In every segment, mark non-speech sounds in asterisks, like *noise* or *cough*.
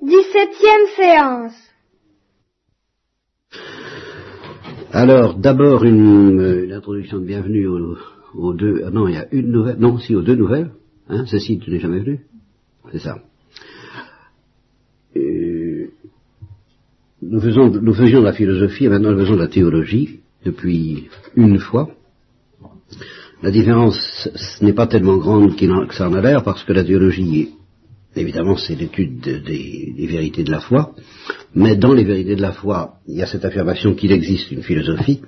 Dix-septième séance. Alors, d'abord une, euh, une introduction de bienvenue aux, deux. ah non, il y a une nouvelle. Non, si, aux deux nouvelles. Hein, Cécile, tu n'es jamais venue C'est ça. Euh, nous, faisons, nous faisions de la philosophie et maintenant nous faisons de la théologie depuis une fois. La différence ce n'est pas tellement grande que ça en a l'air parce que la théologie, évidemment, c'est l'étude de- des, vérités de la foi, mais dans les vérités de la foi, il y a cette affirmation qu'il existe une philosophie,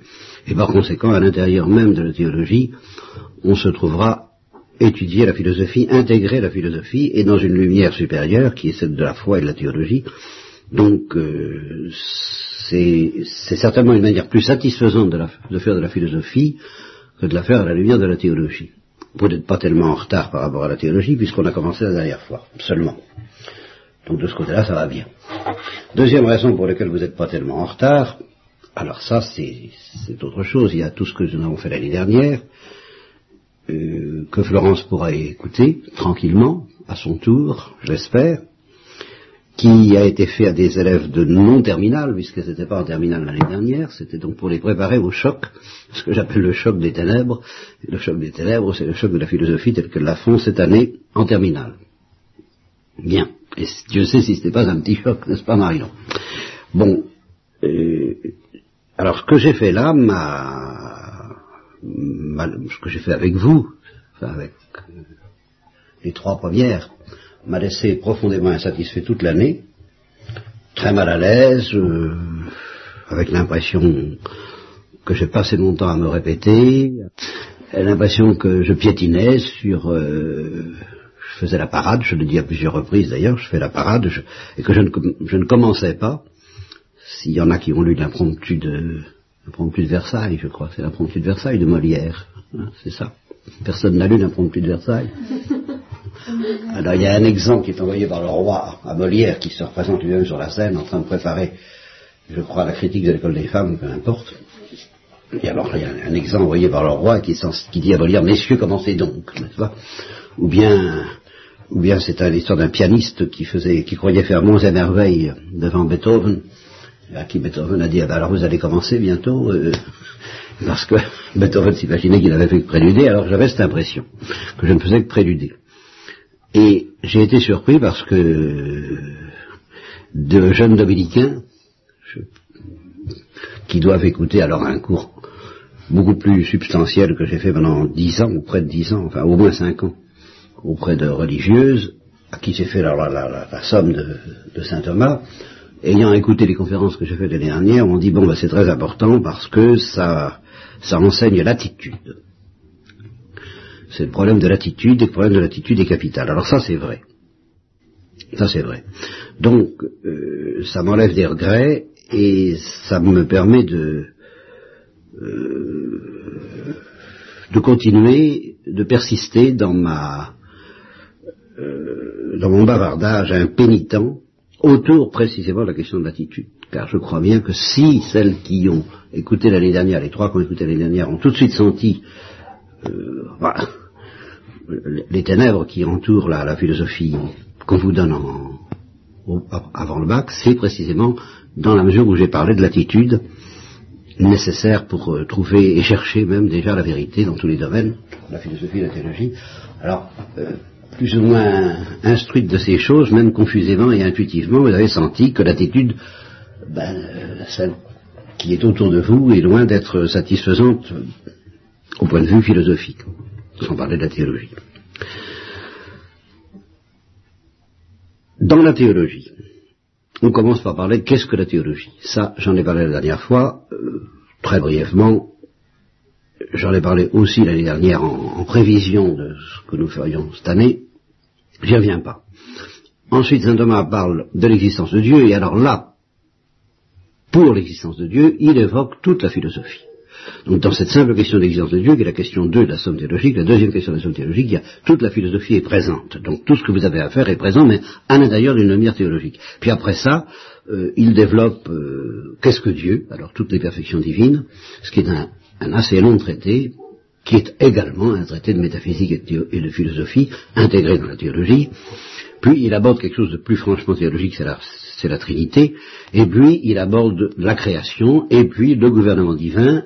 et par conséquent, à l'intérieur même de la théologie, on se trouvera étudier la philosophie, intégrer la philosophie, et dans une lumière supérieure, qui est celle de la foi et de la théologie. Donc, euh, c'est certainement une manière plus satisfaisante de faire de la philosophie que de la faire à la lumière de la théologie. Vous n'êtes pas tellement en retard par rapport à la théologie, puisqu'on a commencé la dernière fois, seulement. Donc de ce côté-là, ça va bien. Deuxième raison pour laquelle vous n'êtes pas tellement en retard, alors ça, c'est autre chose. Il y a tout ce que nous avons fait l'année dernière, euh, que Florence pourra écouter tranquillement, à son tour, j'espère, qui a été fait à des élèves de non-terminale, puisque c'était pas en terminale l'année dernière, c'était donc pour les préparer au choc, ce que j'appelle le choc des ténèbres. Le choc des ténèbres, c'est le choc de la philosophie tel que la font cette année en terminale. Bien. Et Dieu sait si ce n'est pas un petit choc, n'est-ce pas Marion? Bon. euh, alors ce que j'ai fait là m'a... m'a- Ce que j'ai fait avec vous, enfin avec les trois premières, m'a laissé profondément insatisfait toute l'année, très mal à l'aise, euh, avec l'impression que j'ai passé mon temps à me répéter, l'impression que je piétinais sur... euh, je faisais la parade, je le dis à plusieurs reprises d'ailleurs, je fais la parade, je- et que je ne, je ne commençais pas. S'il y en a qui ont lu l'impromptu de, l'impromptu de Versailles, je crois, c'est l'impromptu de Versailles de Molière, hein, c'est ça. Personne n'a lu l'impromptu de Versailles. Alors il y a un exemple qui est envoyé par le roi à Molière qui se représente lui-même sur la scène en train de préparer, je crois, la critique de l'école des femmes, peu importe. Et alors il y a un exemple envoyé par le roi qui, dit à Molière, messieurs, commencez donc, n'est-ce pas? Ou bien, ou bien c'est l'histoire d'un pianiste qui faisait, qui croyait faire monts et merveilles devant Beethoven, à qui Beethoven a dit, ah ben alors vous allez commencer bientôt, euh, parce que *laughs* Beethoven s'imaginait qu'il avait fait que préluder, alors j'avais cette impression que je ne faisais que préluder. Et j'ai été surpris parce que de jeunes dominicains, qui doivent écouter alors un cours beaucoup plus substantiel que j'ai fait pendant dix ans, ou près de dix ans, enfin au moins cinq ans, auprès de religieuses, à qui j'ai fait la, la- la- la somme de, de saint Thomas, ayant écouté les conférences que j'ai faites l'année dernière, on dit bon ben, c'est très important parce que ça, ça enseigne l'attitude. C'est le problème de l'attitude, et le problème de l'attitude est capital. Alors ça c'est vrai. Ça c'est vrai. Donc euh, ça m'enlève des regrets et ça me permet de euh, de continuer, de persister dans ma euh, dans mon bavardage impénitent autour précisément de la question de l'attitude. Car je crois bien que si celles qui ont écouté l'année dernière, les trois qui ont écouté l'année dernière, ont tout de suite senti euh, voilà, les ténèbres qui entourent la, philosophie qu'on vous donne avant le bac, c'est précisément dans la mesure où j'ai parlé de l'attitude nécessaire pour euh, trouver et chercher même déjà la vérité dans tous les domaines, la philosophie et la théologie. Alors, euh, plus ou moins instruite de ces choses, même confusément et intuitivement, vous avez senti que l'attitude, ben, celle qui est autour de vous, est loin d'être satisfaisante au point de vue philosophique, sans parler de la théologie. Dans la théologie, on commence par parler qu'est-ce que la théologie. Ça, j'en ai parlé la dernière fois, euh, très brièvement. J'en ai parlé aussi l'année dernière en, en prévision de ce que nous ferions cette année. J'y reviens pas. Ensuite, Saint Thomas parle de l'existence de Dieu, et alors là, pour l'existence de Dieu, il évoque toute la philosophie. Donc dans cette simple question d'existence de Dieu, qui est la question 2 de la somme théologique, la deuxième question de la somme théologique, il y a toute la philosophie est présente. Donc tout ce que vous avez à faire est présent, mais à l'intérieur d'une lumière théologique. Puis après ça, euh, il développe euh, qu'est-ce que Dieu, alors toutes les perfections divines, ce qui est un, un assez long traité, qui est également un traité de métaphysique et de, philosophie intégré dans la théologie, Puis il aborde quelque chose de plus franchement théologique, c'est la, c'est la Trinité, et puis il aborde la création, et puis le gouvernement divin,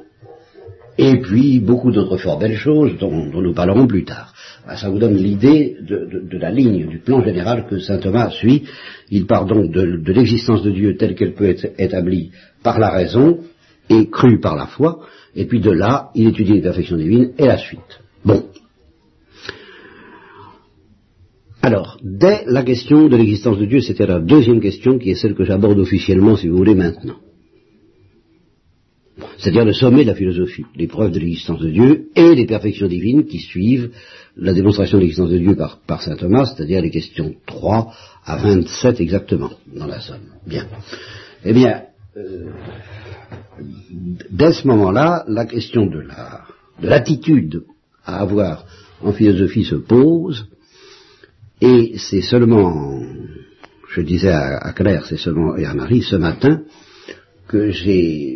et puis beaucoup d'autres fort belles choses dont, nous parlerons plus tard. Ah, ça vous donne l'idée de, la ligne, du plan général que saint Thomas suit. Il part donc de, de l'existence de Dieu telle qu'elle peut être établie par la raison et crue par la foi, et puis de là, il étudie les perfections divines et la suite. Bon. Alors, dès la question de l'existence de Dieu, c'était la deuxième question qui est celle que j'aborde officiellement, si vous voulez, maintenant c'est-à-dire le sommet de la philosophie, les preuves de l'existence de Dieu et les perfections divines qui suivent la démonstration de l'existence de Dieu par, saint Thomas, c'est-à-dire les questions 3 à 27 exactement, dans la somme. Bien. Eh bien, euh, dès ce moment-là, la question de la de l'attitude à avoir en philosophie se pose, et c'est seulement, je disais à, à Claire, c'est seulement et à Marie ce matin que j'ai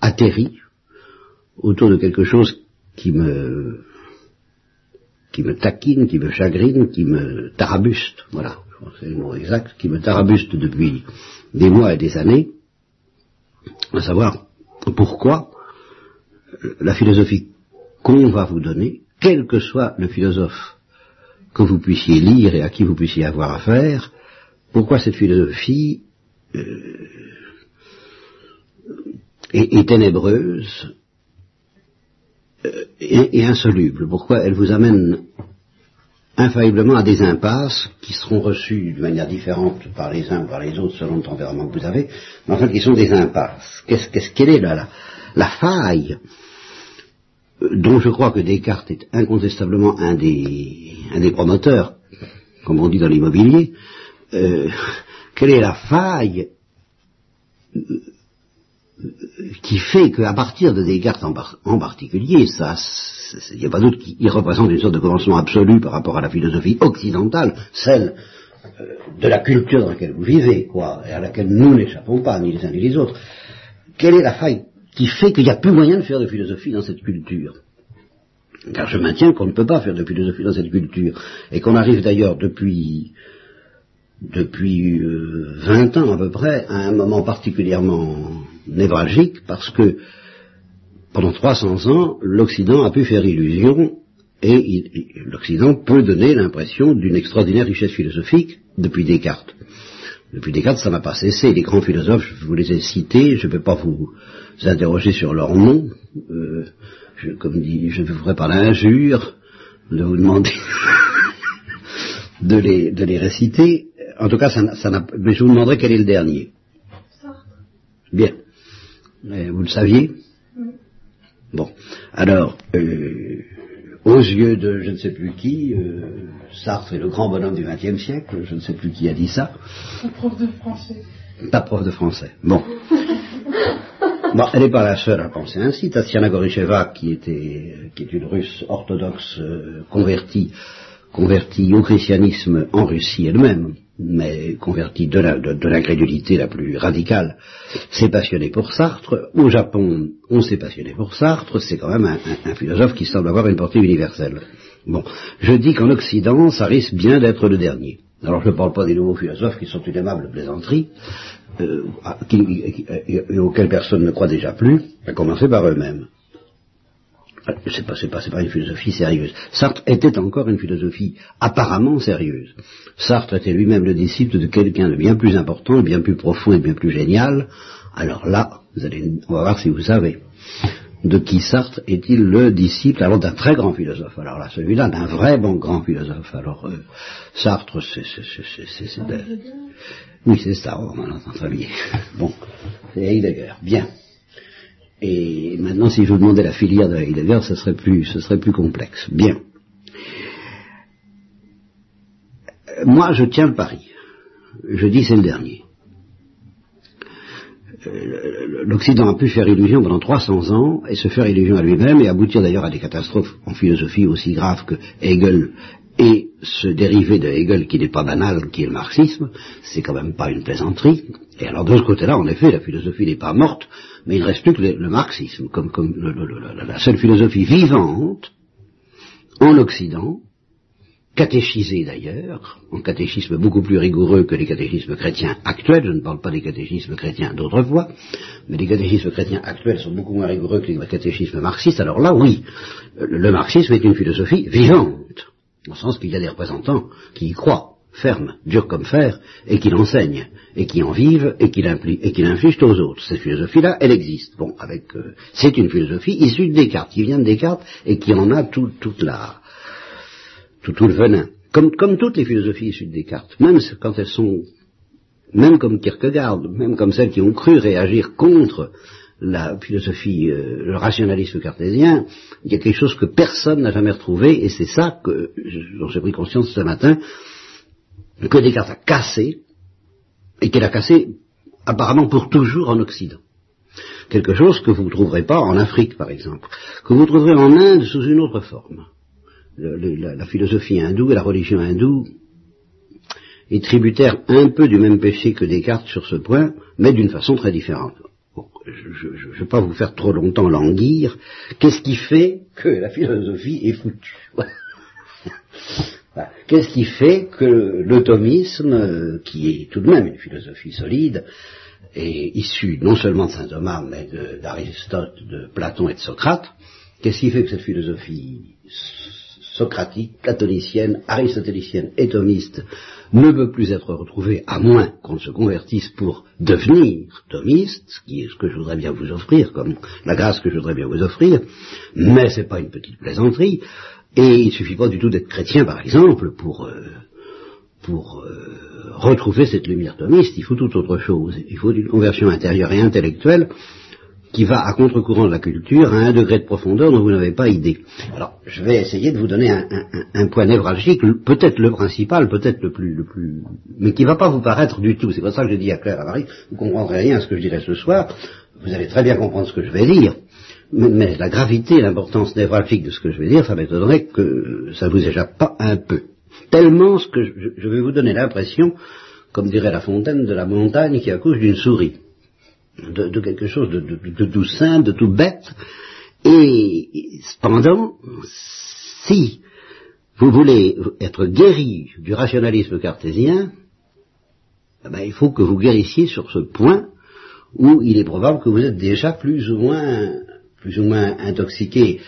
atterri autour de quelque chose qui me qui me taquine, qui me chagrine, qui me tarabuste, voilà, c'est le mot exact, qui me tarabuste depuis des mois et des années, à savoir pourquoi la philosophie qu'on va vous donner, quel que soit le philosophe que vous puissiez lire et à qui vous puissiez avoir affaire, pourquoi cette philosophie euh, et, ténébreuse euh, et, insoluble. Pourquoi elle vous amène infailliblement à des impasses qui seront reçues de manière différente par les uns ou par les autres selon le tempérament que vous avez, mais enfin qui sont des impasses. Qu'est-ce qu'elle est là, la, faille euh, dont je crois que Descartes est incontestablement un des, un des promoteurs, comme on dit dans l'immobilier, euh, *laughs* quelle est la faille qui fait qu'à partir de Descartes en, particulier, ça, il n'y a pas doute qu'il représente une sorte de commencement absolu par rapport à la philosophie occidentale, celle euh, de la culture dans laquelle vous vivez, quoi, et à laquelle nous n'échappons pas, ni les uns ni les autres. Quelle est la faille qui fait qu'il n'y a plus moyen de faire de philosophie dans cette culture? Car je maintiens qu'on ne peut pas faire de philosophie dans cette culture, et qu'on arrive d'ailleurs depuis depuis euh, 20 ans à peu près à un moment particulièrement névralgique parce que pendant 300 ans, l'Occident a pu faire illusion et l'Occident peut donner l'impression d'une extraordinaire richesse philosophique depuis Descartes. Depuis Descartes, ça n'a pas cessé. Les grands philosophes, je vous les ai cités, je ne vais pas vous interroger sur leur nom. Euh, je, comme dit, je vous ferai pas l'injure de vous demander *laughs* de, les, de les réciter. En tout cas, ça, ça mais je vous demanderai quel est le dernier. Bien vous le saviez Bon. Alors, euh, aux yeux de je ne sais plus qui, euh, Sartre est le grand bonhomme du XXe siècle, je ne sais plus qui a dit ça. Ta prof de français. Ta prof de français. Bon. *laughs* bon, elle n'est pas la seule à penser ainsi. Tatiana Goricheva, qui était, qui est une russe orthodoxe euh, convertie, convertie au christianisme en Russie elle-même, mais converti de l'incrédulité la, plus radicale, s'est passionné pour Sartre. Au Japon, on s'est passionné pour Sartre. C'est quand même un, philosophe qui semble avoir une portée universelle. Bon, je dis qu'en Occident, ça risque bien d'être le dernier. Alors je ne parle pas des nouveaux philosophes qui sont une aimable plaisanterie, euh, auxquels personne ne croit déjà plus, à commencer par eux-mêmes. Euh, c'est pas, pas, pas une philosophie sérieuse. Sartre était encore une philosophie apparemment sérieuse. Sartre était lui-même le disciple de quelqu'un de bien plus important, bien plus profond et bien plus génial. Alors là, vous allez, on va voir si vous savez. De qui Sartre est-il le disciple alors d'un très grand philosophe? Alors là, celui-là, d'un vrai bon grand philosophe. Alors euh, Sartre, c'est, c'est, oui, c'est ça. On entend très bien. *laughs* Bon, c'est Heidegger. Bien. Et maintenant, si je vous demandais la filière de Heidegger, ce serait plus, ce serait plus complexe. Bien. Moi, je tiens le pari. Je dis c'est le dernier. Euh, L'Occident a pu faire illusion pendant 300 ans et se faire illusion à lui-même et aboutir d'ailleurs à des catastrophes en philosophie aussi graves que Hegel et ce dérivé de Hegel qui n'est pas banal, qui est le marxisme, c'est quand même pas une plaisanterie. Et alors de ce côté-là, en effet, la philosophie n'est pas morte, mais il ne reste plus que le, marxisme, comme, la seule philosophie vivante en Occident, catéchisés d'ailleurs, en catéchisme beaucoup plus rigoureux que les catéchismes chrétiens actuels, je ne parle pas des catéchismes chrétiens d'autrefois, mais les catéchismes chrétiens actuels sont beaucoup moins rigoureux que les catéchismes marxistes, alors là oui, le marxisme est une philosophie vivante, au sens qu'il y a des représentants qui y croient, ferme, dur comme fer, et qui l'enseignent, et qui en vivent, et qui l'infligent aux autres. Cette philosophie-là, elle existe. Bon, avec, euh, c'est une philosophie issue de Descartes, qui vient de Descartes, et qui en a tout, toute la, tout, tout le venin. Comme, comme toutes les philosophies issues de Descartes, même quand elles sont, même comme Kierkegaard, même comme celles qui ont cru réagir contre la philosophie, euh, le rationalisme cartésien, il y a quelque chose que personne n'a jamais retrouvé, et c'est ça que, dont j'ai pris conscience ce matin, que Descartes a cassé, et qu'il a cassé apparemment pour toujours en Occident. Quelque chose que vous ne trouverez pas en Afrique, par exemple, que vous trouverez en Inde sous une autre forme. la, philosophie hindoue et la religion hindoue est tributaire un peu du même péché que Descartes sur ce point, mais d'une façon très différente. je ne vais pas vous faire trop longtemps languir. Qu'est-ce qui fait que la philosophie est foutue? *laughs* Qu'est-ce qui fait que l'automisme, euh, qui est tout de même une philosophie solide, et issue non seulement de saint Thomas, mais d'Aristote, de, Platon et de Socrate, qu'est-ce qui fait que cette philosophie socratique, platonicienne, aristotélicienne et thomiste ne peut plus être retrouvée à moins qu'on se convertisse pour devenir thomiste, ce qui est ce que je voudrais bien vous offrir, comme la grâce que je voudrais bien vous offrir, mais c'est pas une petite plaisanterie, et il ne suffit pas du tout d'être chrétien, par exemple, pour, euh, pour euh, retrouver cette lumière thomiste. Il faut tout autre chose. Il faut une conversion intérieure et intellectuelle qui va à contre-courant de la culture à un degré de profondeur dont vous n'avez pas idée. Alors, je vais essayer de vous donner un, point névralgique, peut-être le principal, peut-être le plus, le plus, mais qui ne va pas vous paraître du tout. C'est pour ça que je dis à Claire à Marie, vous comprendrez rien à ce que je dirai ce soir. Vous allez très bien comprendre ce que je vais dire mais, la gravité, l'importance névralgique de ce que je vais dire, ça m'étonnerait que ça vous échappe pas un peu. Tellement ce que je, vais vous donner l'impression, comme dirait La Fontaine, de la montagne qui accouche d'une souris, de, quelque chose de, tout simple, de tout bête. Et cependant, si vous voulez être guéri du rationalisme cartésien, eh ben, il faut que vous guérissiez sur ce point où il est probable que vous êtes déjà plus ou moins plus ou moins intoxiqué,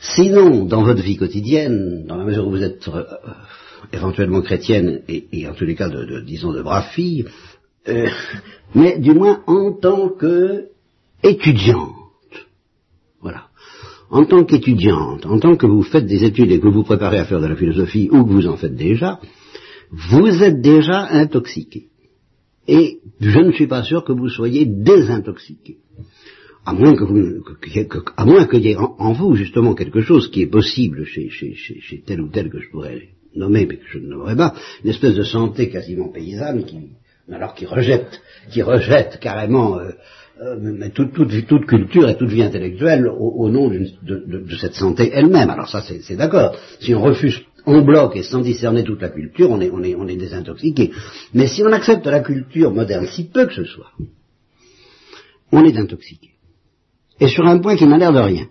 sinon dans votre vie quotidienne, dans la mesure où vous êtes euh, éventuellement chrétienne et, en tous les cas de, disons de brave fille, euh, mais du moins en tant que étudiante. Voilà. En tant qu'étudiante, en tant que vous faites des études et que vous vous préparez à faire de la philosophie ou que vous en faites déjà, vous êtes déjà intoxiqué. Et je ne suis pas sûr que vous soyez désintoxiqué à moins que vous, à moins qu'il y ait en, vous justement quelque chose qui est possible chez, chez, tel ou tel que je pourrais nommer, mais que je ne nommerai pas, une espèce de santé quasiment paysanne qui, alors qui rejette, qui rejette carrément euh, euh, toute, toute, culture et toute vie intellectuelle au, nom de, de, cette santé elle-même. Alors ça, c'est d'accord. Si on refuse en bloc et sans discerner toute la culture, on est, on est, on est désintoxiqué. Mais si on accepte la culture moderne, si peu que ce soit, on est intoxiqué et sur un point qui n'a l'air de rien.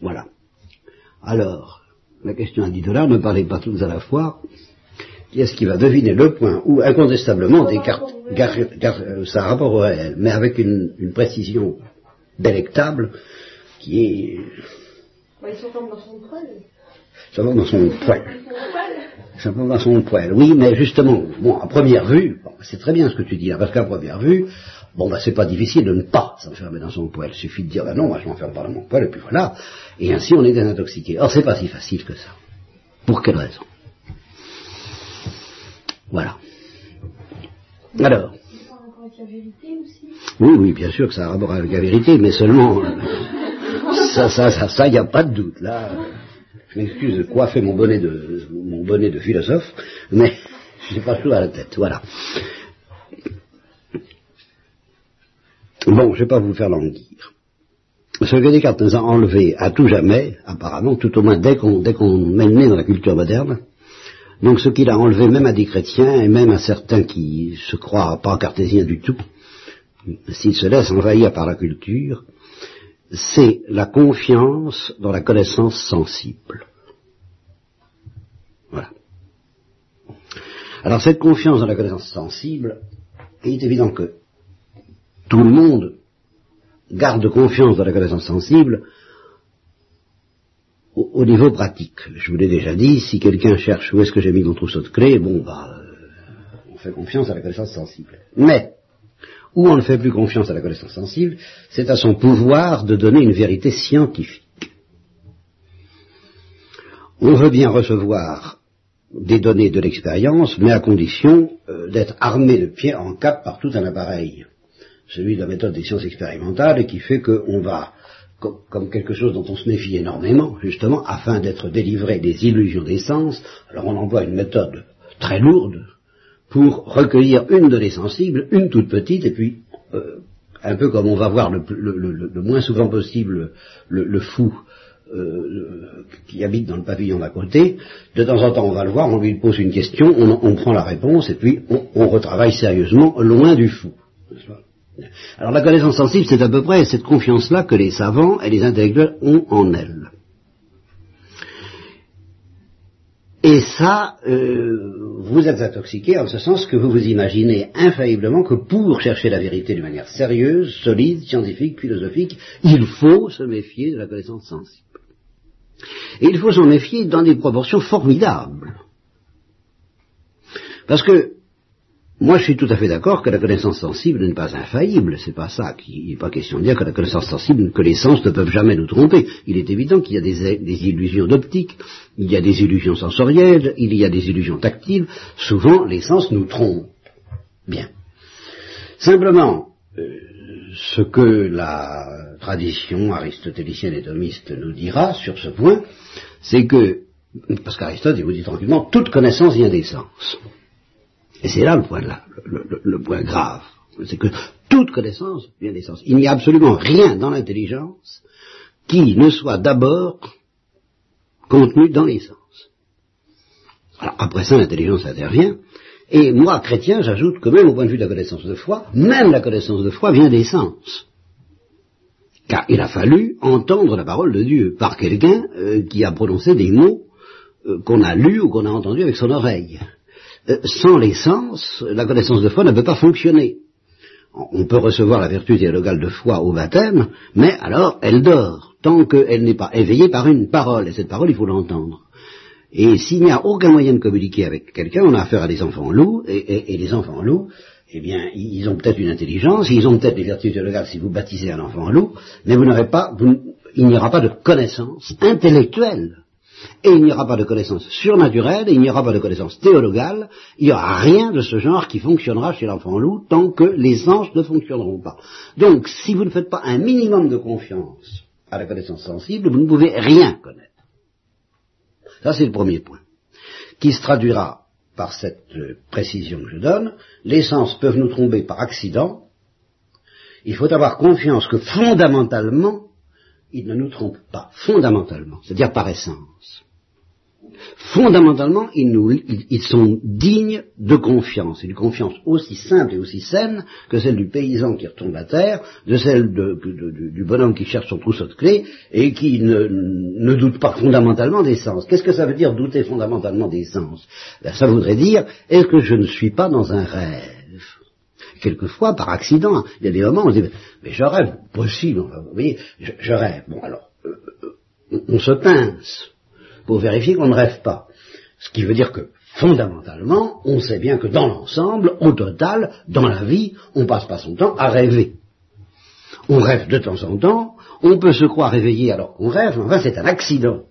Voilà. Alors, la question à 10 dollars, ne parlez pas tous à la fois. Qui est-ce qui va deviner le point où, incontestablement, Descartes, euh, ça a rapport au réel, mais avec une, précision délectable qui est... Bah, ils sont dans son poil. Ça va dans son poil. Ça va dans son poil, oui, mais justement, bon, à première vue, c'est très bien ce que tu dis, parce qu'à première vue, Bon, ben, c'est pas difficile de ne pas s'enfermer dans son poêle. Il suffit de dire, ben non, moi, je m'enferme pas dans mon poêle, et puis voilà. Et ainsi, on est désintoxiqué. Or, c'est pas si facile que ça. Pour quelle raison? Voilà. Alors. Oui, oui, bien sûr que ça a rapport avec la vérité, mais seulement, euh, *laughs* ça, ça, ça, ça, il n'y a pas de doute. Là, je m'excuse de coiffer mon bonnet de, mon bonnet de philosophe, mais *laughs* je n'ai pas tout à la tête. Voilà. Bon, je ne vais pas vous faire languir. Ce que Descartes nous a enlevé à tout jamais, apparemment, tout au moins dès qu'on qu'on met le dans la culture moderne, donc ce qu'il a enlevé même à des chrétiens et même à certains qui se croient pas cartésiens du tout, s'ils se laissent envahir par la culture, c'est la confiance dans la connaissance sensible. Alors cette confiance dans la connaissance sensible, il est évident que tout le monde garde confiance dans la connaissance sensible au, au niveau pratique. Je vous l'ai déjà dit, si quelqu'un cherche où est-ce que j'ai mis mon trousseau de clés, bon, bah, on fait confiance à la connaissance sensible. Mais, où on ne fait plus confiance à la connaissance sensible, c'est à son pouvoir de donner une vérité scientifique. On veut bien recevoir des données de l'expérience, mais à condition euh, d'être armé de pied en cap par tout un appareil. Celui de la méthode des sciences expérimentales qui fait qu'on va, com comme quelque chose dont on se méfie énormément, justement, afin d'être délivré des illusions des sens, alors on emploie une méthode très lourde pour recueillir une donnée sensible, une toute petite, et puis, euh, un peu comme on va voir le, le, le, moins souvent possible le, fou euh, qui habite dans le pavillon d'à côté, de temps en temps on va le voir, on lui pose une question, on, prend la réponse et puis on, retravaille sérieusement loin du fou. Alors la connaissance sensible, c'est à peu près cette confiance-là que les savants et les intellectuels ont en elle. Et ça, euh, vous êtes intoxiqué en ce sens que vous vous imaginez infailliblement que pour chercher la vérité d'une manière sérieuse, solide, scientifique, philosophique, il faut se méfier de la connaissance sensible. Et il faut s'en méfier dans des proportions formidables. Parce que moi, je suis tout à fait d'accord que la connaissance sensible n'est pas infaillible. C'est pas ça. Il n'est pas question de dire que la connaissance sensible, que les sens ne peuvent jamais nous tromper. Il est évident qu'il y a des, illusions d'optique, il y a des illusions sensorielles, il y a des illusions tactiles. Souvent, les sens nous trompent. Bien. Simplement, euh, ce que la tradition aristotélicienne et thomiste nous dira sur ce point, c'est que, parce qu'Aristote, il vous dit tranquillement, toute connaissance vient des sens. Et c'est là le point, le point grave. C'est que toute connaissance vient des sens. Il n'y a absolument rien dans l'intelligence qui ne soit d'abord contenu dans les sens. Alors après ça, l'intelligence intervient. Et moi, chrétien, j'ajoute que même au point de vue de la connaissance de foi, même la connaissance de foi vient des sens. Car il a fallu entendre la parole de Dieu par quelqu'un euh, qui a prononcé des mots euh, qu'on a lus ou qu'on a entendus avec son oreille. Euh, sans les sens, la connaissance de foi ne peut pas fonctionner. On peut recevoir la vertu théologale de foi au baptême, mais alors elle dort, tant qu'elle n'est pas éveillée par une parole, et cette parole il faut l'entendre. Et s'il n'y a aucun moyen de communiquer avec quelqu'un, on a affaire à des enfants loups, et, les enfants loups, eh bien, ils ont peut-être une intelligence, ils ont peut-être les vertus théologales si vous baptisez un enfant loup, mais vous n'aurez pas, il n'y aura pas de connaissance intellectuelle et il n'y aura pas de connaissance surnaturelle, il n'y aura pas de connaissance théologale, il n'y aura rien de ce genre qui fonctionnera chez l'enfant loup tant que les anges ne fonctionneront pas. Donc, si vous ne faites pas un minimum de confiance à la connaissance sensible, vous ne pouvez rien connaître. Ça, c'est le premier point, qui se traduira par cette euh, précision que je donne. Les sens peuvent nous tromper par accident. Il faut avoir confiance que fondamentalement, ils ne nous trompent pas, fondamentalement, c'est-à-dire par essence. Fondamentalement, ils, nous, ils, sont dignes de confiance, et d'une confiance aussi simple et aussi saine que celle du paysan qui retourne la terre, de celle du bonhomme qui cherche son trousseau de clés et qui ne, ne doute pas fondamentalement des sens. Qu'est-ce que ça veut dire douter fondamentalement des sens? Ben, Ça voudrait dire, est-ce que je ne suis pas dans un rêve? Quelquefois par accident. Il y a des moments où on se dit, mais je rêve, possible, vous voyez, je, rêve. Bon, alors, euh, euh, on se pince pour vérifier qu'on ne rêve pas. Ce qui veut dire que, fondamentalement, on sait bien que dans l'ensemble, au total, dans la vie, on passe pas son temps à rêver. On rêve de temps en temps, on peut se croire réveillé alors qu'on rêve, mais enfin c'est un accident.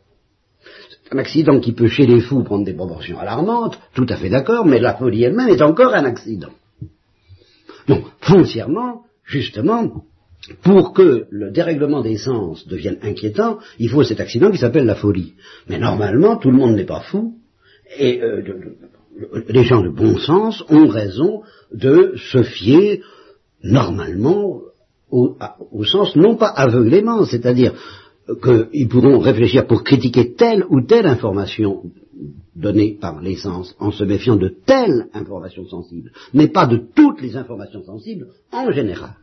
C'est un accident qui peut chez les fous prendre des proportions alarmantes, tout à fait d'accord, mais la folie elle-même est encore un accident. Donc, foncièrement, justement, pour que le dérèglement des sens devienne inquiétant, il faut cet accident qui s'appelle la folie. Mais normalement, tout le monde n'est pas fou, et euh, les gens de bon sens ont raison de se fier normalement au sens non pas aveuglément, c'est-à-dire qu'ils pourront réfléchir pour critiquer telle ou telle information donnée par les sens en se méfiant de telle information sensible, mais pas de toutes les informations sensibles en général.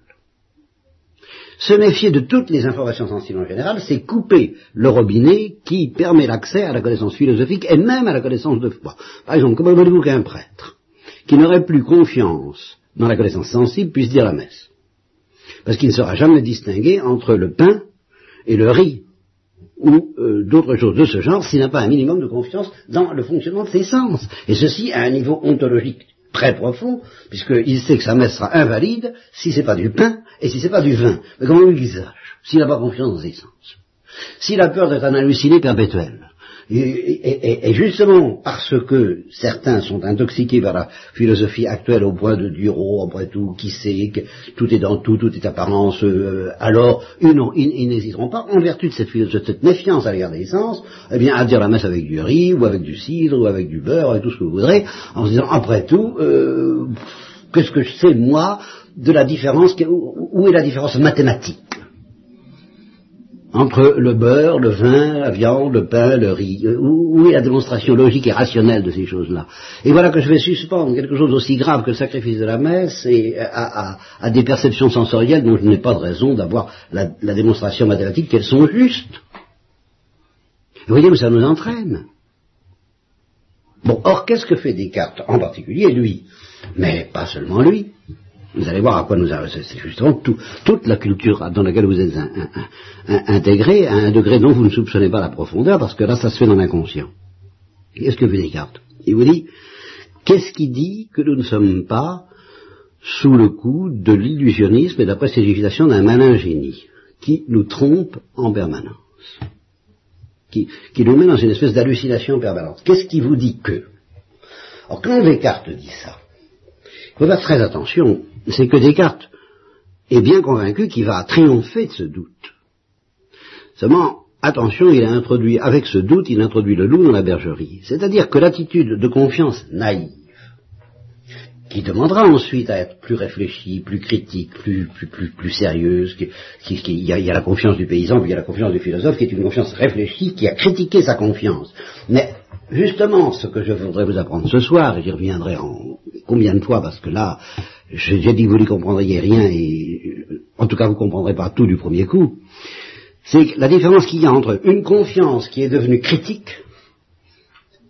Se méfier de toutes les informations sensibles en général, c'est couper le robinet qui permet l'accès à la connaissance philosophique et même à la connaissance de foi. Par exemple, comment voulez-vous qu'un prêtre qui n'aurait plus confiance dans la connaissance sensible puisse dire la messe? Parce qu'il ne sera jamais distingué entre le pain et le riz, ou euh, d'autres choses de ce genre, s'il n'a pas un minimum de confiance dans le fonctionnement de ses sens. Et ceci à un niveau ontologique très profond, puisqu'il sait que sa messe sera invalide si c'est pas du pain et si c'est pas du vin. Mais comment il sache S'il n'a pas confiance dans ses sens? S'il a peur d'être un halluciné perpétuel? Et, justement, parce que certains sont intoxiqués par la philosophie actuelle au point de dire, oh, après tout, qui sait, que tout est dans tout, tout est apparence, euh, alors ils, ils, n'hésiteront pas, en vertu de cette, cette méfiance à l'égard des sens, eh bien, à dire la messe avec du riz, ou avec du cidre, ou avec du beurre, et tout ce que vous voudrez, en se disant, après tout, euh, qu'est-ce que je sais, moi, de la différence, où est la différence mathématique? Entre le beurre, le vin, la viande, le pain, le riz. Euh, où, est la démonstration logique et rationnelle de ces choses-là? Et voilà que je vais suspendre quelque chose aussi grave que le sacrifice de la messe et à, des perceptions sensorielles dont je n'ai pas de raison d'avoir la, démonstration mathématique qu'elles sont justes. Vous voyez où ça nous entraîne? Bon, or, qu'est-ce que fait Descartes En particulier lui, mais pas seulement lui. Vous allez voir à quoi nous avons. C'est justement toute la culture dans laquelle vous êtes intégré à un degré dont vous ne soupçonnez pas la profondeur, parce que là, ça se fait dans l'inconscient. Qu'est-ce que fait Descartes? Il vous dit qu'est-ce qui dit que nous ne sommes pas sous le coup de l'illusionnisme et de la prestigifisation d'un malin génie qui nous trompe en permanence, qui, nous met dans une espèce d'hallucination permanente. Qu'est-ce qui vous dit que? Alors quand Descartes dit ça, faut faire très attention c'est que Descartes est bien convaincu qu'il va triompher de ce doute. Seulement, attention, il a introduit, avec ce doute, il introduit le loup dans la bergerie. C'est-à-dire que l'attitude de confiance naïve, qui demandera ensuite à être plus réfléchie, plus critique, plus, plus, plus, plus sérieuse, il, y a, la confiance du paysan, puis il y a la confiance du philosophe, qui est une confiance réfléchie, qui a critiqué sa confiance. Mais justement, ce que je voudrais vous apprendre ce soir, et j'y reviendrai en combien de fois, parce que là, j'ai dit que vous n'y comprendriez rien et en tout cas vous ne comprendrez pas tout du premier coup, c'est la différence qu'il y a entre une confiance qui est devenue critique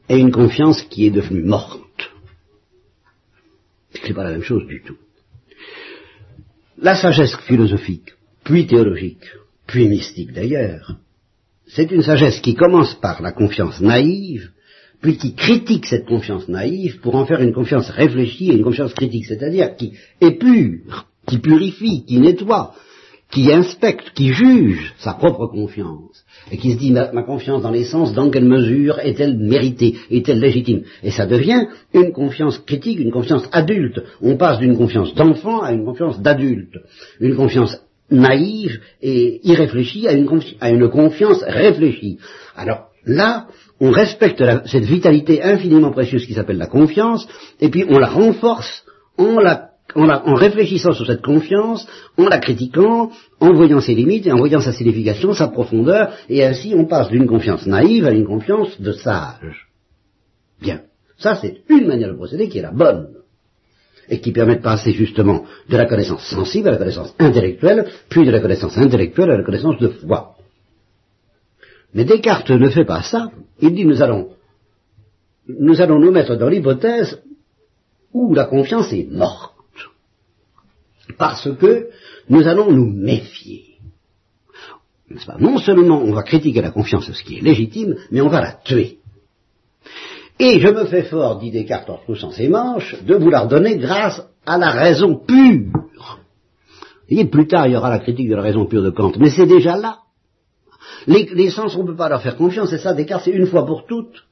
et une confiance qui est devenue morte. Ce n'est pas la même chose du tout. La sagesse philosophique, puis théologique, puis mystique d'ailleurs, c'est une sagesse qui commence par la confiance naïve puis qui critique cette confiance naïve pour en faire une confiance réfléchie et une confiance critique, c'est-à-dire qui est pure, qui purifie, qui nettoie, qui inspecte, qui juge sa propre confiance, et qui se dit ma, confiance dans les sens, dans quelle mesure est-elle méritée, est-elle légitime? Et ça devient une confiance critique, une confiance adulte. On passe d'une confiance d'enfant à une confiance d'adulte, une confiance naïve et irréfléchie à une, à une confiance réfléchie. Alors là, on respecte cette vitalité infiniment précieuse qui s'appelle la confiance, et puis on la renforce en, en, réfléchissant sur cette confiance, en la critiquant, en voyant ses limites et en voyant sa signification, sa profondeur, et ainsi on passe d'une confiance naïve à une confiance de sage. Bien. Ça, c'est une manière de procéder qui est la bonne et qui permet de passer justement de la connaissance sensible à la connaissance intellectuelle, puis de la connaissance intellectuelle à la connaissance de foi. Mais Descartes ne fait pas ça. Il dit nous allons, nous allons nous mettre dans l'hypothèse où la confiance est morte. Parce que nous allons nous méfier. Non seulement on va critiquer la confiance, ce qui est légitime, mais on va la tuer. Et je me fais fort, dit Descartes en troussant ses manches, de vous la redonner grâce à la raison pure. Vous voyez, plus tard, il y aura la critique de la raison pure de Kant, mais c'est déjà là. Les, sens, on ne peut pas leur faire confiance, et ça, Descartes, c'est une fois pour toutes.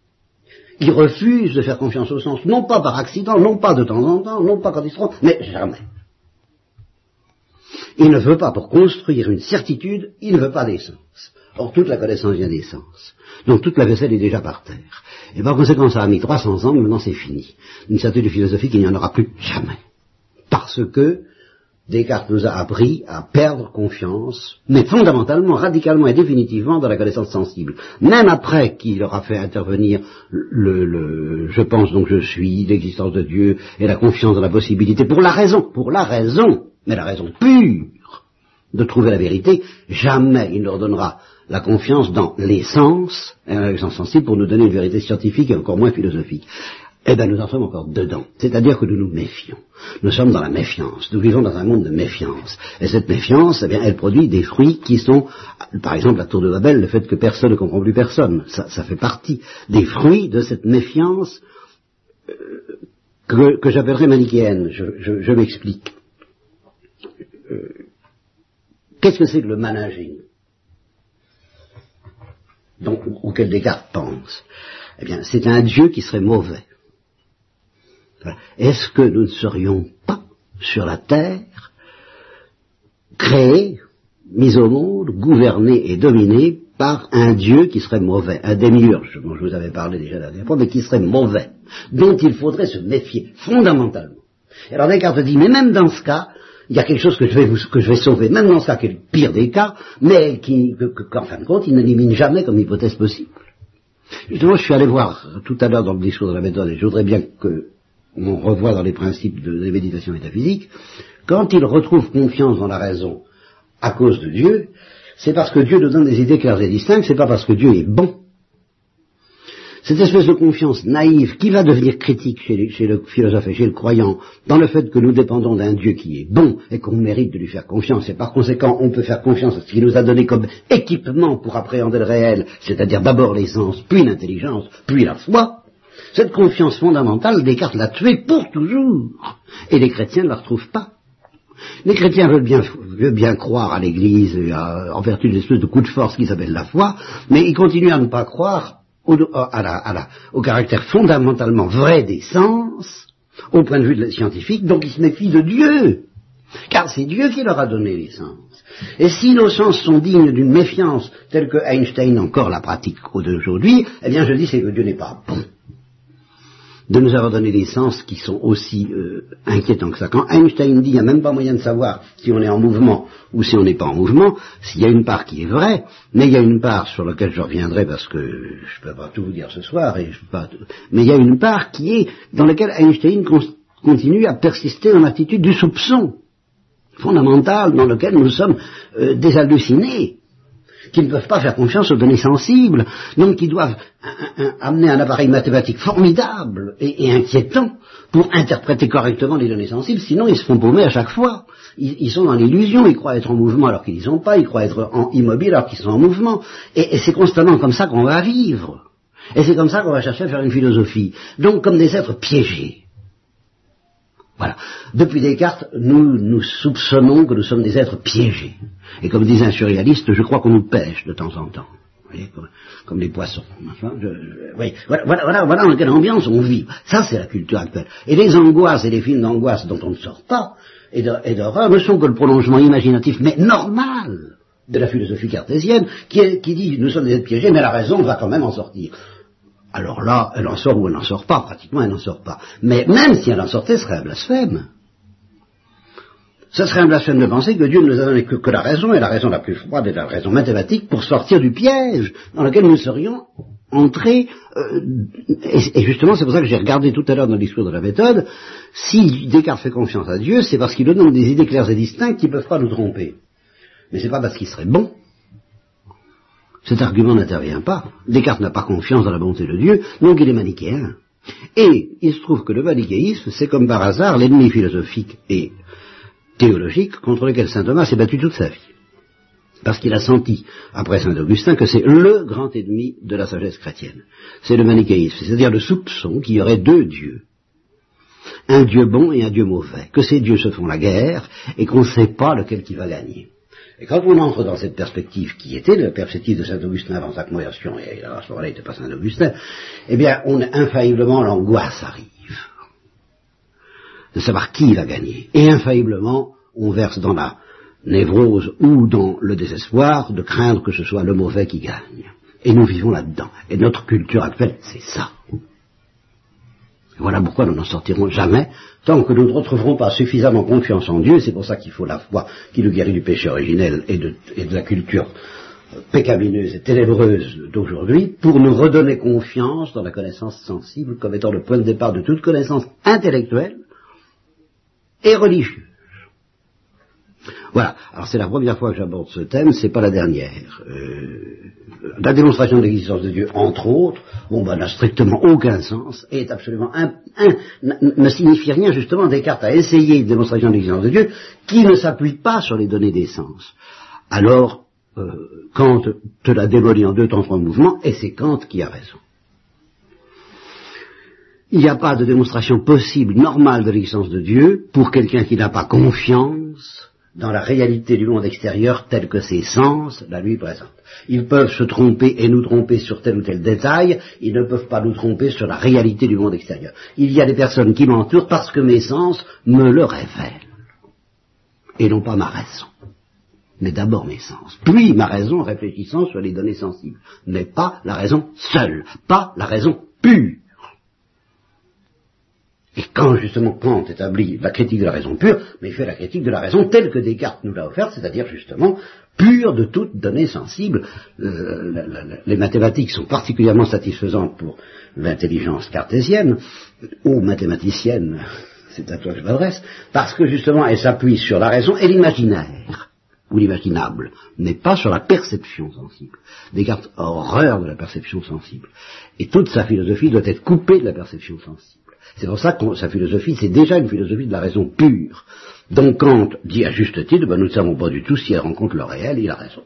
Il refuse de faire confiance aux sens, non pas par accident, non pas de temps en temps, non pas quand ils seront, mais jamais. Il ne veut pas, pour construire une certitude, il ne veut pas des sens. Or, toute la connaissance vient des sens. Donc, toute la vaisselle est déjà par terre. Et par conséquent, ça a mis 300 ans, maintenant c'est fini. Une certitude philosophique, il n'y en aura plus jamais. Parce que Descartes nous a appris à perdre confiance, mais fondamentalement, radicalement et définitivement dans la connaissance sensible. Même après qu'il aura fait intervenir le, je pense donc je suis, l'existence de Dieu et la confiance dans la possibilité, pour la raison, pour la raison, mais la raison pure de trouver la vérité, jamais il ne leur donnera la confiance dans l'essence, et la connaissance sensible pour nous donner une vérité scientifique et encore moins philosophique. Eh bien nous en sommes encore dedans. C'est-à-dire que nous nous méfions. Nous sommes dans la méfiance. Nous vivons dans un monde de méfiance. Et cette méfiance, eh bien, elle produit des fruits qui sont, par exemple, la tour de Babel, le fait que personne ne comprend plus personne. Ça, fait partie des fruits de cette méfiance euh, que, que j'appellerais manichéenne. Je m'explique. Euh, Qu'est-ce que c'est que le managing? Donc, auquel Descartes pense? Eh bien, c'est un Dieu qui serait mauvais. Est-ce que nous ne serions pas sur la terre créés, mis au monde, gouvernés et dominés par un Dieu qui serait mauvais, un démiurge, dont je vous avais parlé déjà la dernière fois, mais qui serait mauvais, dont il faudrait se méfier fondamentalement. Et alors Descartes dit, mais même dans ce cas, il y a quelque chose que je vais, vous, que je vais sauver, même dans ce cas qui est le pire des cas, mais qui, qu'en fin de compte, il n'élimine jamais comme hypothèse possible. Justement, je suis allé voir tout à l'heure dans le discours de la méthode, et je voudrais bien que on revoit dans les principes de, des méditations métaphysiques, quand il retrouve confiance dans la raison à cause de Dieu, c'est parce que Dieu nous donne des idées claires et distinctes, c'est pas parce que Dieu est bon. Cette espèce de confiance naïve qui va devenir critique chez, chez, le philosophe et chez le croyant dans le fait que nous dépendons d'un Dieu qui est bon et qu'on mérite de lui faire confiance et par conséquent on peut faire confiance à ce qu'il nous a donné comme équipement pour appréhender le réel, c'est-à-dire d'abord les sens, puis l'intelligence, puis la foi, cette confiance fondamentale, Descartes l'a tuée pour toujours. Et les chrétiens ne la retrouvent pas. Les chrétiens veulent bien, veulent bien croire à l'Église en vertu d'une espèce de coup de force qui s'appelle la foi, mais ils continuent à ne pas croire au, à la, à la, au caractère fondamentalement vrai des sens, au point de vue scientifique, donc ils se méfient de Dieu. Car c'est Dieu qui leur a donné les sens. Et si nos sens sont dignes d'une méfiance telle que Einstein encore la pratique aujourd'hui, eh bien je dis c'est que Dieu n'est pas bon de nous avoir donné des sens qui sont aussi euh, inquiétants que ça. Quand Einstein dit il n'y a même pas moyen de savoir si on est en mouvement ou si on n'est pas en mouvement, s'il y a une part qui est vraie, mais il y a une part sur laquelle je reviendrai parce que je ne peux pas tout vous dire ce soir, et je peux pas, mais il y a une part qui est dans laquelle Einstein continue à persister dans l'attitude du soupçon fondamental dans lequel nous sommes euh, désallucinés qui ne peuvent pas faire confiance aux données sensibles, donc qui doivent amener un appareil mathématique formidable et, inquiétant pour interpréter correctement les données sensibles, sinon ils se font paumer à chaque fois. Ils, sont dans l'illusion, ils croient être en mouvement alors qu'ils n'y sont pas, ils croient être en immobile alors qu'ils sont en mouvement. Et, et c'est constamment comme ça qu'on va vivre. Et c'est comme ça qu'on va chercher à faire une philosophie. Donc comme des êtres piégés. Voilà. Depuis Descartes, nous nous soupçonnons que nous sommes des êtres piégés. Et comme disait un surréaliste, je crois qu'on nous pêche de temps en temps. Vous voyez, comme, comme les poissons. Enfin, voilà, voilà, voilà dans quelle ambiance on vit. Ça, c'est la culture actuelle. Et les angoisses et les films d'angoisse dont on ne sort pas, et d'horreur, ne sont que le prolongement imaginatif, mais normal, de la philosophie cartésienne, qui, qui dit nous sommes des êtres piégés, mais la raison va quand même en sortir alors là, elle en sort ou elle n'en sort pas, pratiquement elle n'en sort pas. Mais même si elle en sortait, ce serait un blasphème. Ce serait un blasphème de penser que Dieu ne nous a donné que, la raison, et la raison la plus froide est la raison mathématique, pour sortir du piège dans lequel nous serions entrés. Euh, et, justement, c'est pour ça que j'ai regardé tout à l'heure dans le discours de la méthode, si Descartes fait confiance à Dieu, c'est parce qu'il nous donne des idées claires et distinctes qui ne peuvent pas nous tromper. Mais c'est pas parce qu'il serait bon, cet argument n'intervient pas. Descartes n'a pas confiance dans la bonté de Dieu, donc il est manichéen. Et il se trouve que le manichéisme, c'est comme par hasard l'ennemi philosophique et théologique contre lequel saint Thomas s'est battu toute sa vie. Parce qu'il a senti, après saint Augustin, que c'est le grand ennemi de la sagesse chrétienne. C'est le manichéisme, c'est-à-dire le soupçon qu'il y aurait deux dieux. Un dieu bon et un dieu mauvais. Que ces dieux se font la guerre et qu'on ne sait pas lequel qui va gagner. Et quand on entre dans cette perspective qui était la perspective de Saint-Augustin avant sa conversion, et à ce moment-là, n'était pas Saint-Augustin, eh bien, on, infailliblement, l'angoisse arrive de savoir qui va gagner. Et infailliblement, on verse dans la névrose ou dans le désespoir de craindre que ce soit le mauvais qui gagne. Et nous vivons là-dedans. Et notre culture actuelle, c'est ça. Voilà pourquoi nous n'en sortirons jamais tant que nous ne retrouverons pas suffisamment confiance en Dieu. C'est pour ça qu'il faut la foi qui nous guérit du péché originel et de, la culture pécamineuse et ténébreuse d'aujourd'hui pour nous redonner confiance dans la connaissance sensible comme étant le point de départ de toute connaissance intellectuelle et religieuse. Voilà. Alors c'est la première fois que j'aborde ce thème, c'est pas la dernière. Euh, la démonstration de l'existence de Dieu, entre autres, bon, ben, n'a strictement aucun sens, est absolument un, ne signifie rien justement. Descartes a essayé une démonstration de l'existence de Dieu qui ne s'appuie pas sur les données des sens. Alors, euh, Kant te l'a démoli en deux temps trois mouvements, et c'est Kant qui a raison. Il n'y a pas de démonstration possible, normale de l'existence de Dieu pour quelqu'un qui n'a pas confiance dans la réalité du monde extérieur tel que ses sens la lui présentent. Ils peuvent se tromper et nous tromper sur tel ou tel détail, ils ne peuvent pas nous tromper sur la réalité du monde extérieur. Il y a des personnes qui m'entourent parce que mes sens me le révèlent, et non pas ma raison. Mais d'abord mes sens, puis ma raison réfléchissant sur les données sensibles, mais pas la raison seule, pas la raison pure. Quand justement Kant établit la critique de la raison pure, mais il fait la critique de la raison telle que Descartes nous l'a offerte, c'est-à-dire justement pure de toute donnée sensible. Euh, les mathématiques sont particulièrement satisfaisantes pour l'intelligence cartésienne, ou mathématicienne, *laughs* c'est à toi que je m'adresse, parce que justement elle s'appuie sur la raison et l'imaginaire ou l'imaginable, mais pas sur la perception sensible. Descartes a horreur de la perception sensible. Et toute sa philosophie doit être coupée de la perception sensible. C'est pour ça que sa philosophie, c'est déjà une philosophie de la raison pure. Donc Kant dit à juste titre, ben, nous ne savons pas du tout si elle rencontre le réel, il a raison.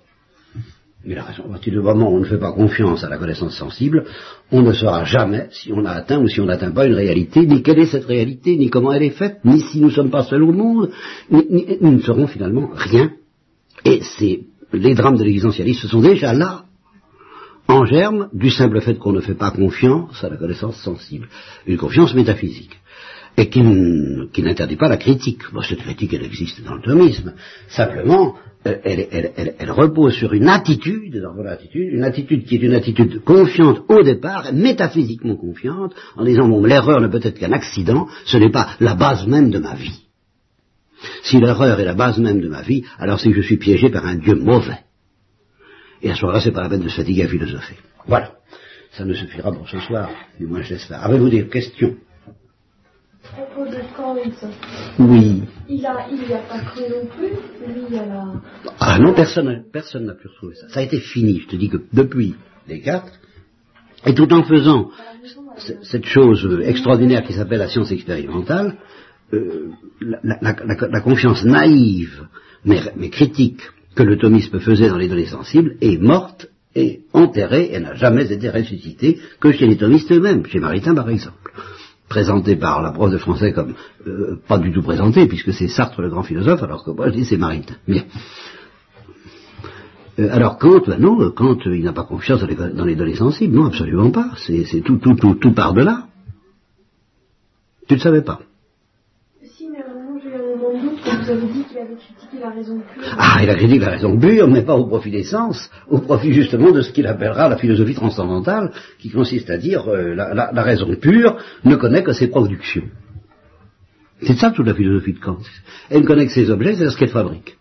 Il a raison. À partir du moment où on ne fait pas confiance à la connaissance sensible, on ne saura jamais si on a atteint ou si on n'atteint pas une réalité, ni quelle est cette réalité, ni comment elle est faite, ni si nous ne sommes pas seuls au monde, ni, nous ne saurons finalement rien. Et c'est les drames de l'existentialisme sont déjà là en germe du simple fait qu'on ne fait pas confiance à la connaissance sensible, une confiance métaphysique, et qui, n'interdit pas la critique. Bon, cette critique, elle existe dans le thomisme. Simplement, euh, elle, repose sur une attitude, dans votre attitude, une attitude qui est une attitude confiante au départ, métaphysiquement confiante, en disant, bon, l'erreur ne peut être qu'un accident, ce n'est pas la base même de ma vie. Si l'erreur est la base même de ma vie, alors c'est que je suis piégé par un Dieu mauvais. Et à ce moment-là, c'est pas la peine de se fatiguer à philosopher. Voilà. Ça ne suffira pour ce soir, du moins j'espère. Avez-vous des questions? À propos de Kant, Oui. Il a, il a pas cru non plus, lui, il a la... Ah non, personne personne n'a pu retrouver ça. Ça a été fini. Je te dis que depuis Descartes, et tout en faisant cette chose extraordinaire qui s'appelle la science expérimentale, euh, la, confiance naïve, mais, mais critique, que le thomisme faisait dans les données sensibles est morte et enterrée et n'a jamais été ressuscitée que chez les thomistes eux-mêmes, chez Maritain par exemple. Présenté par la prof de français comme euh, pas du tout présenté, puisque c'est Sartre le grand philosophe, alors que moi je dis c'est Maritain. Bien. Euh, alors Kant, ben non, Kant il n'a pas confiance dans les, données sensibles, non absolument pas, c'est tout, tout, tout, tout part de là. Tu ne savais pas Ah, il a critiqué la raison pure, mais pas au profit des sens, au profit justement de ce qu'il appellera la philosophie transcendantale, qui consiste à dire euh, la, raison pure ne connaît que ses productions. C'est ça toute la philosophie de Kant. Elle ne connaît que ses objets, c'est ce qu'elle fabrique.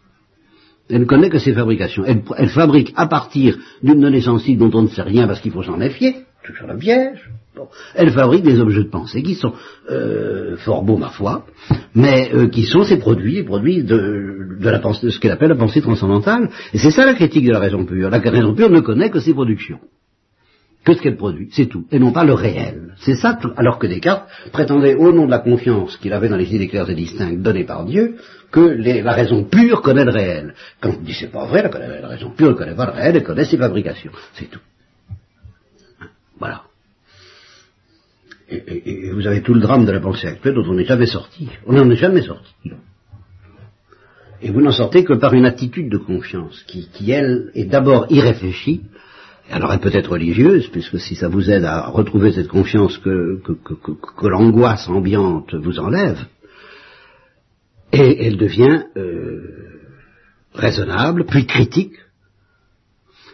Elle ne connaît que ses fabrications. Elle, elle fabrique à partir d'une donnée sensible dont on ne sait rien parce qu'il faut s'en méfier, toujours le piège, elle fabrique des objets de pensée qui sont euh, fort beaux, ma foi, mais euh, qui sont ces produits, les produits de, la pensée, de ce qu'elle appelle la pensée transcendantale. Et c'est ça la critique de la raison pure. La raison pure ne connaît que ses productions, que ce qu'elle produit, c'est tout, et non pas le réel. C'est ça, alors que Descartes prétendait, au nom de la confiance qu'il avait dans les idées claires et distinctes données par Dieu, que la raison pure connaît le réel. Quand on dit c'est pas vrai, la raison pure ne connaît pas le réel, elle connaît ses fabrications. C'est tout. Voilà. Et, vous avez tout le drame de la pensée actuelle dont on n'est jamais sorti. On n'en est jamais sorti. Et vous n'en sortez que par une attitude de confiance qui, elle, est d'abord irréfléchie. Alors elle peut être religieuse, puisque si ça vous aide à retrouver cette confiance que, que, l'angoisse ambiante vous enlève, et elle devient euh, raisonnable, puis critique,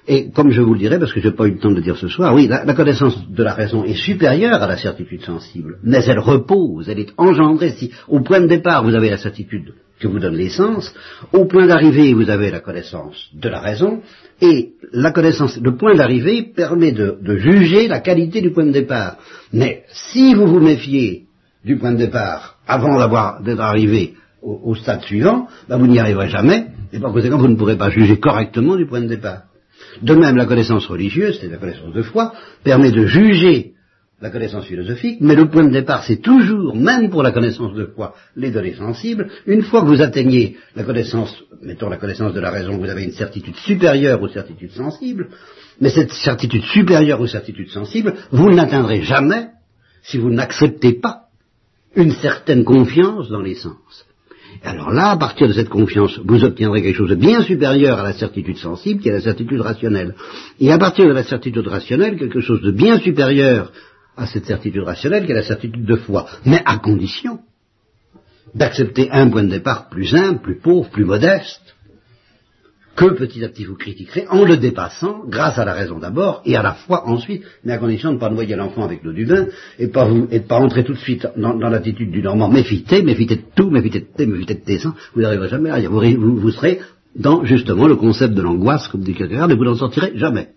et comme je vous le dirai, parce que je n'ai pas eu le temps de le dire ce soir, oui, la, connaissance de la raison est supérieure à la certitude sensible, mais elle repose, elle est engendrée. Si au point de départ vous avez la certitude que vous donne l'essence, au point d'arrivée vous avez la connaissance de la raison, et la connaissance, le point d'arrivée permet de, de juger la qualité du point de départ. Mais si vous vous méfiez du point de départ avant d'avoir d'être arrivé au, au stade suivant, ben vous n'y arriverez jamais, et par conséquent vous ne pourrez pas juger correctement du point de départ. De même, la connaissance religieuse, c'est la connaissance de foi, permet de juger la connaissance philosophique, mais le point de départ, c'est toujours, même pour la connaissance de foi, les données sensibles. Une fois que vous atteignez la connaissance, mettons la connaissance de la raison, vous avez une certitude supérieure aux certitudes sensibles, mais cette certitude supérieure aux certitudes sensibles, vous ne l'atteindrez jamais si vous n'acceptez pas une certaine confiance dans les sens. Alors là, à partir de cette confiance, vous obtiendrez quelque chose de bien supérieur à la certitude sensible, qui est la certitude rationnelle. Et à partir de la certitude rationnelle, quelque chose de bien supérieur à cette certitude rationnelle, qui est la certitude de foi. Mais à condition d'accepter un point de départ plus humble, plus pauvre, plus modeste, que petit à petit vous critiquerez en le dépassant, grâce à la raison d'abord et à la foi ensuite, mais à condition de ne pas noyer l'enfant avec l'eau du bain et, pas vous, et de pas entrer tout de suite dans, l'attitude du normand méfité, méfité de tout, méfité de thé, méfité de tes sens, vous n'arriverez jamais à vous, vous, serez dans justement le concept de l'angoisse, comme dit Kierkegaard, et vous n'en sortirez jamais.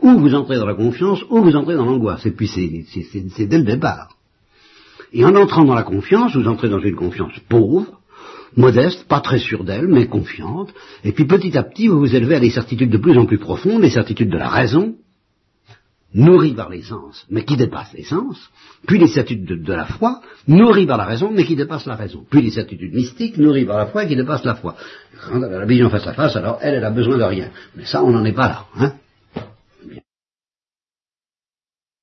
Ou vous entrez dans la confiance, ou vous entrez dans l'angoisse. Et puis c'est dès le départ. Et en entrant dans la confiance, vous entrez dans une confiance pauvre, modeste, pas très sûre d'elle, mais confiante, et puis petit à petit vous vous élevez à des certitudes de plus en plus profondes, les certitudes de la raison, nourries par les sens, mais qui dépassent les sens, puis les certitudes de, la foi, nourries par la raison, mais qui dépassent la raison, puis les certitudes mystiques, nourries par la foi et qui dépassent la foi. Quand la vision face à face, alors elle, elle a besoin de rien. Mais ça, on n'en est pas là. Hein